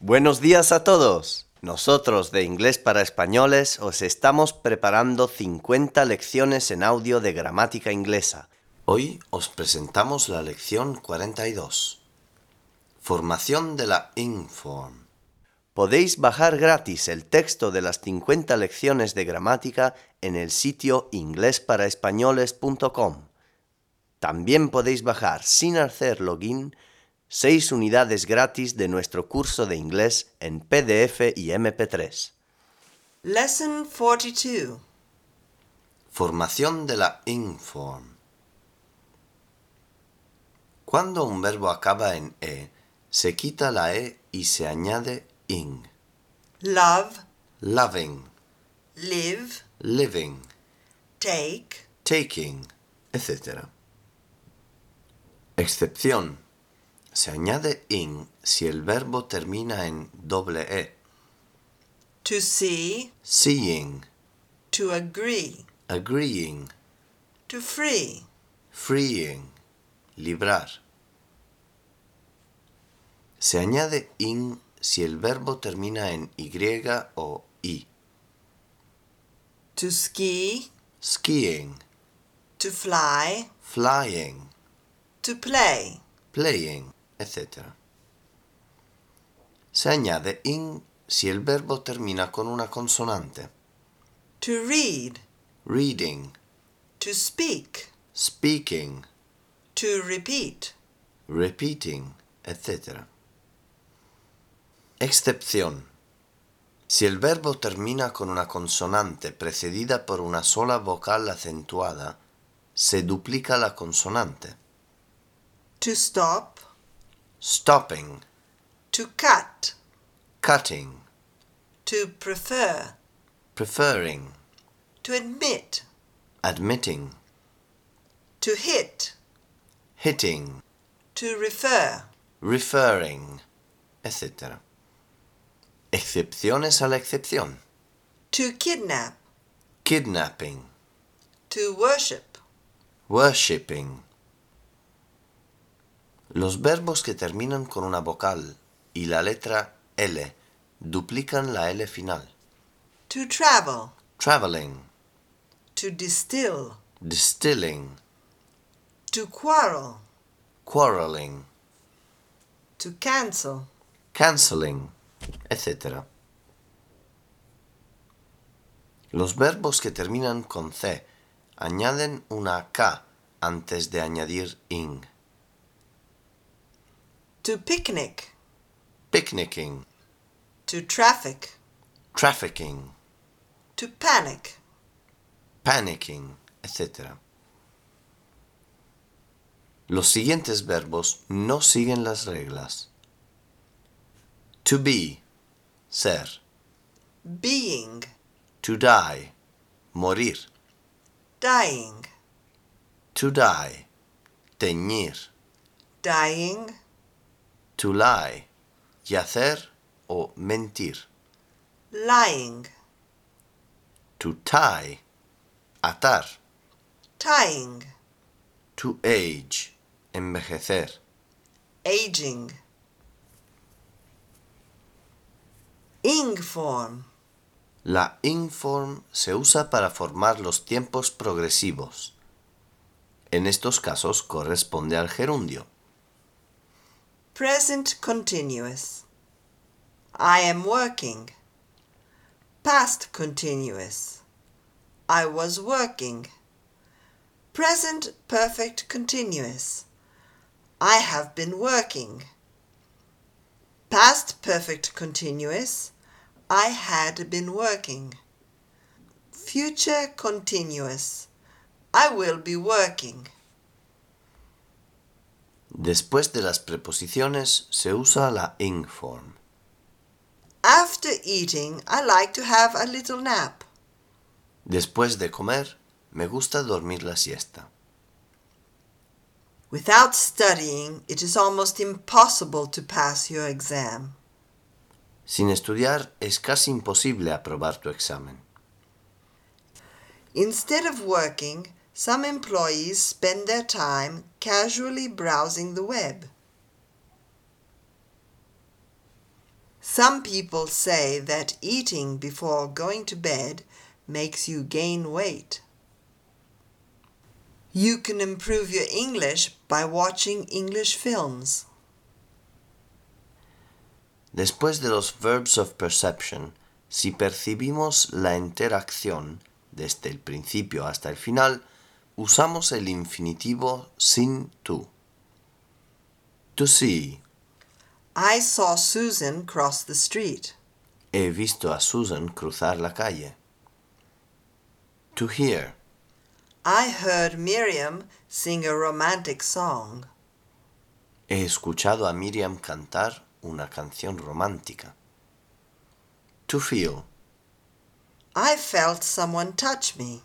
Buenos días a todos. Nosotros de Inglés para Españoles os estamos preparando 50 lecciones en audio de gramática inglesa. Hoy os presentamos la lección 42. Formación de la Inform. Podéis bajar gratis el texto de las 50 lecciones de gramática en el sitio inglesparaespañoles.com. También podéis bajar sin hacer login 6 unidades gratis de nuestro curso de inglés en PDF y MP3. Lesson 42. Formación de la inform. Cuando un verbo acaba en e, se quita la e y se añade ing. Love, Loving, live, living, take, taking, etc. Excepción. Se añade ing si el verbo termina en doble e. to see, Seeing, to agree, agreeing, to free, freeing, librar. Se añade ing si el verbo termina en y o i. to ski, Skiing, to fly, flying, to play, playing, etc. Se añade ing si el verbo termina con una consonante. to read, Reading, to speak, speaking, to repeat, repeating, etc. Excepción. Si el verbo termina con una consonante precedida por una sola vocal acentuada, se duplica la consonante. to stop, Stopping, to cut, cutting, to prefer, preferring, to admit, admitting, to hit, hitting, to refer, referring, etc. Excepciones a la excepción. to kidnap, Kidnapping, to worship, worshipping. Los verbos que terminan con una vocal y la letra L duplican la L final. to travel, Traveling, to distill, distilling, to quarrel, quarreling, to cancel, cancelling, etc. Los verbos que terminan con C añaden una K antes de añadir ing. To picnic, Picnicking, to traffic, trafficking, to panic, panicking, etc. Los siguientes verbos no siguen las reglas. To be, ser. being, To die, morir. dying, To die, teñir. dying, To lie, yacer o mentir. lying, To tie, atar. tying, To age, envejecer. aging. Ing form, La inform se usa para formar los tiempos progresivos. En estos casos corresponde al gerundio. Present continuous. I am working. Past continuous. I was working. Present perfect continuous. I have been working. Past perfect continuous. I had been working. Future continuous. I will be working. Después de las preposiciones se usa la ing form. After eating, I like to have a little nap. Después de comer, me gusta dormir la siesta. Without studying, it is almost impossible to pass your exam. Sin estudiar es casi imposible aprobar tu examen. Instead of working, some employees spend their time casually browsing the web. Some people say that eating before going to bed makes you gain weight. You can improve your English by watching English films. Después de los verbs of perception, si percibimos la interacción desde el principio hasta el final, usamos el infinitivo sin to. To see. I saw Susan cross the street. He visto a Susan cruzar la calle. To hear. I heard Miriam sing a romantic song. He escuchado a Miriam cantar una canción romántica. To feel. I felt someone touch me.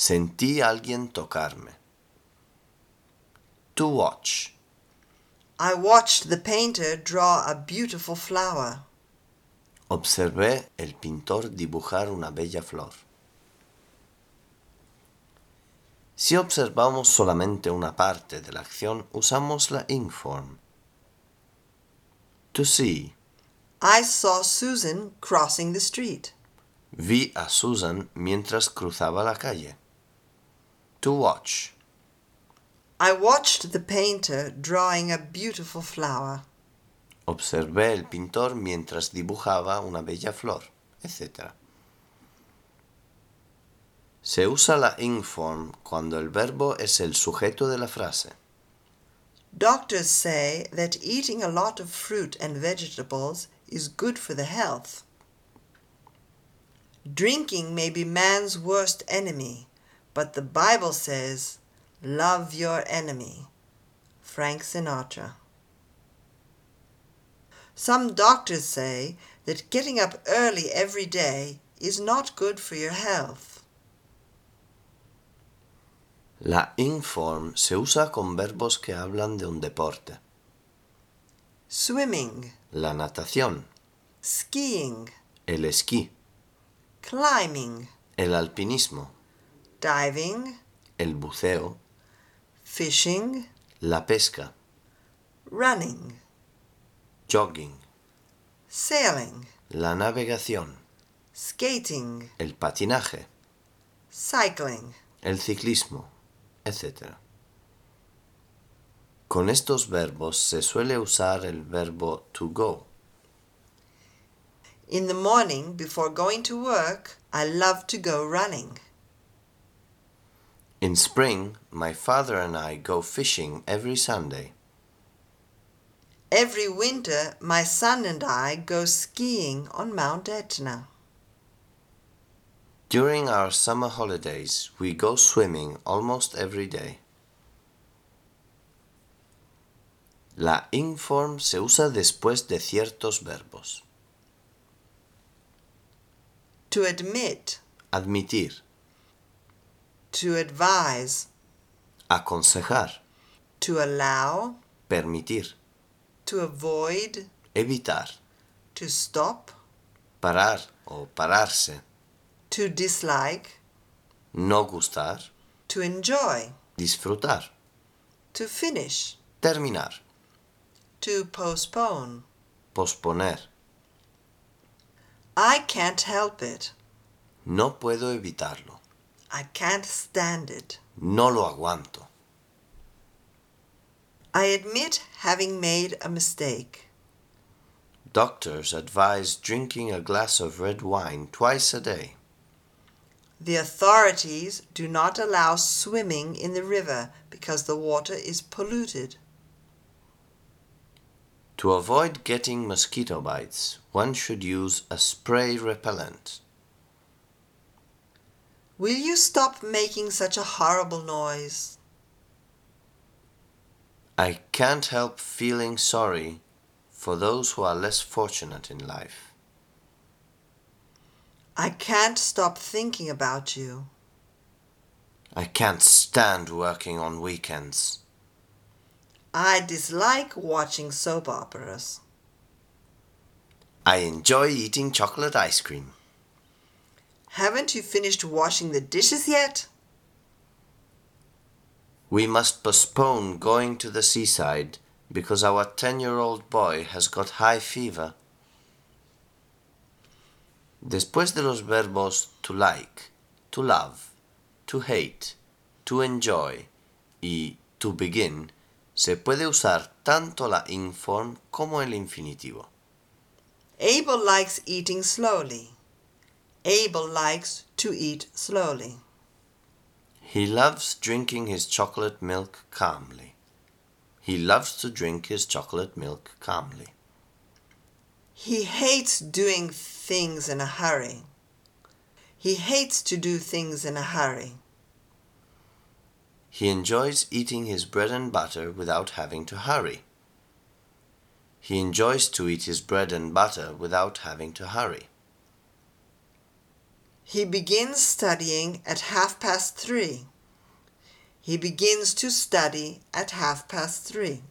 Sentí a alguien tocarme. To watch. I watched the painter draw a beautiful flower. Observé el pintor dibujar una bella flor. Si observamos solamente una parte de la acción, usamos la ing form. To see. I saw Susan crossing the street. Vi a Susan mientras cruzaba la calle. To watch. I watched the painter drawing a beautiful flower. Observé el pintor mientras dibujaba una bella flor, etc. Se usa la ing form cuando el verbo es el sujeto de la frase. Doctors say that eating a lot of fruit and vegetables is good for the health. Drinking may be man's worst enemy, but the Bible says, Love your enemy. Frank Sinatra. Some doctors say that getting up early every day is not good for your health. La ing form se usa con verbos que hablan de un deporte. Swimming, La natación, skiing, el esquí, climbing, el alpinismo, diving, el buceo, fishing, la pesca, running, jogging, sailing, la navegación, skating, el patinaje, cycling. el ciclismo, etc. Con estos verbos se suele usar el verbo to go. In the morning, before going to work, I love to go running. In spring, my father and I go fishing every Sunday. Every winter, my son and I go skiing on Mount Etna. During our summer holidays, we go swimming almost every day. La ing form se usa después de ciertos verbos. To admit, Admitir, to advise, aconsejar, to allow, permitir, to avoid, evitar, to stop, parar o pararse, to dislike, no gustar, to enjoy, disfrutar, to finish, terminar, to postpone. posponer. I can't help it. No puedo evitarlo. I can't stand it. No lo aguanto. I admit having made a mistake. Doctors advise drinking a glass of red wine twice a day. The authorities do not allow swimming in the river because the water is polluted. To avoid getting mosquito bites, one should use a spray repellent. Will you stop making such a horrible noise? I can't help feeling sorry for those who are less fortunate in life. I can't stop thinking about you. I can't stand working on weekends. I dislike watching soap operas. I enjoy eating chocolate ice cream. Haven't you finished washing the dishes yet? We must postpone going to the seaside because our 10 year old boy has got high fever. Después de los verbos to like, to love, to hate, to enjoy y to begin, se puede usar tanto la ing form como el infinitivo. Abel likes eating slowly. Abel likes to eat slowly. He loves drinking his chocolate milk calmly. He loves to drink his chocolate milk calmly. He hates doing things in a hurry. He hates to do things in a hurry. He enjoys eating his bread and butter without having to hurry. He enjoys to eat his bread and butter without having to hurry. He begins studying at half past three. He begins to study at half past three.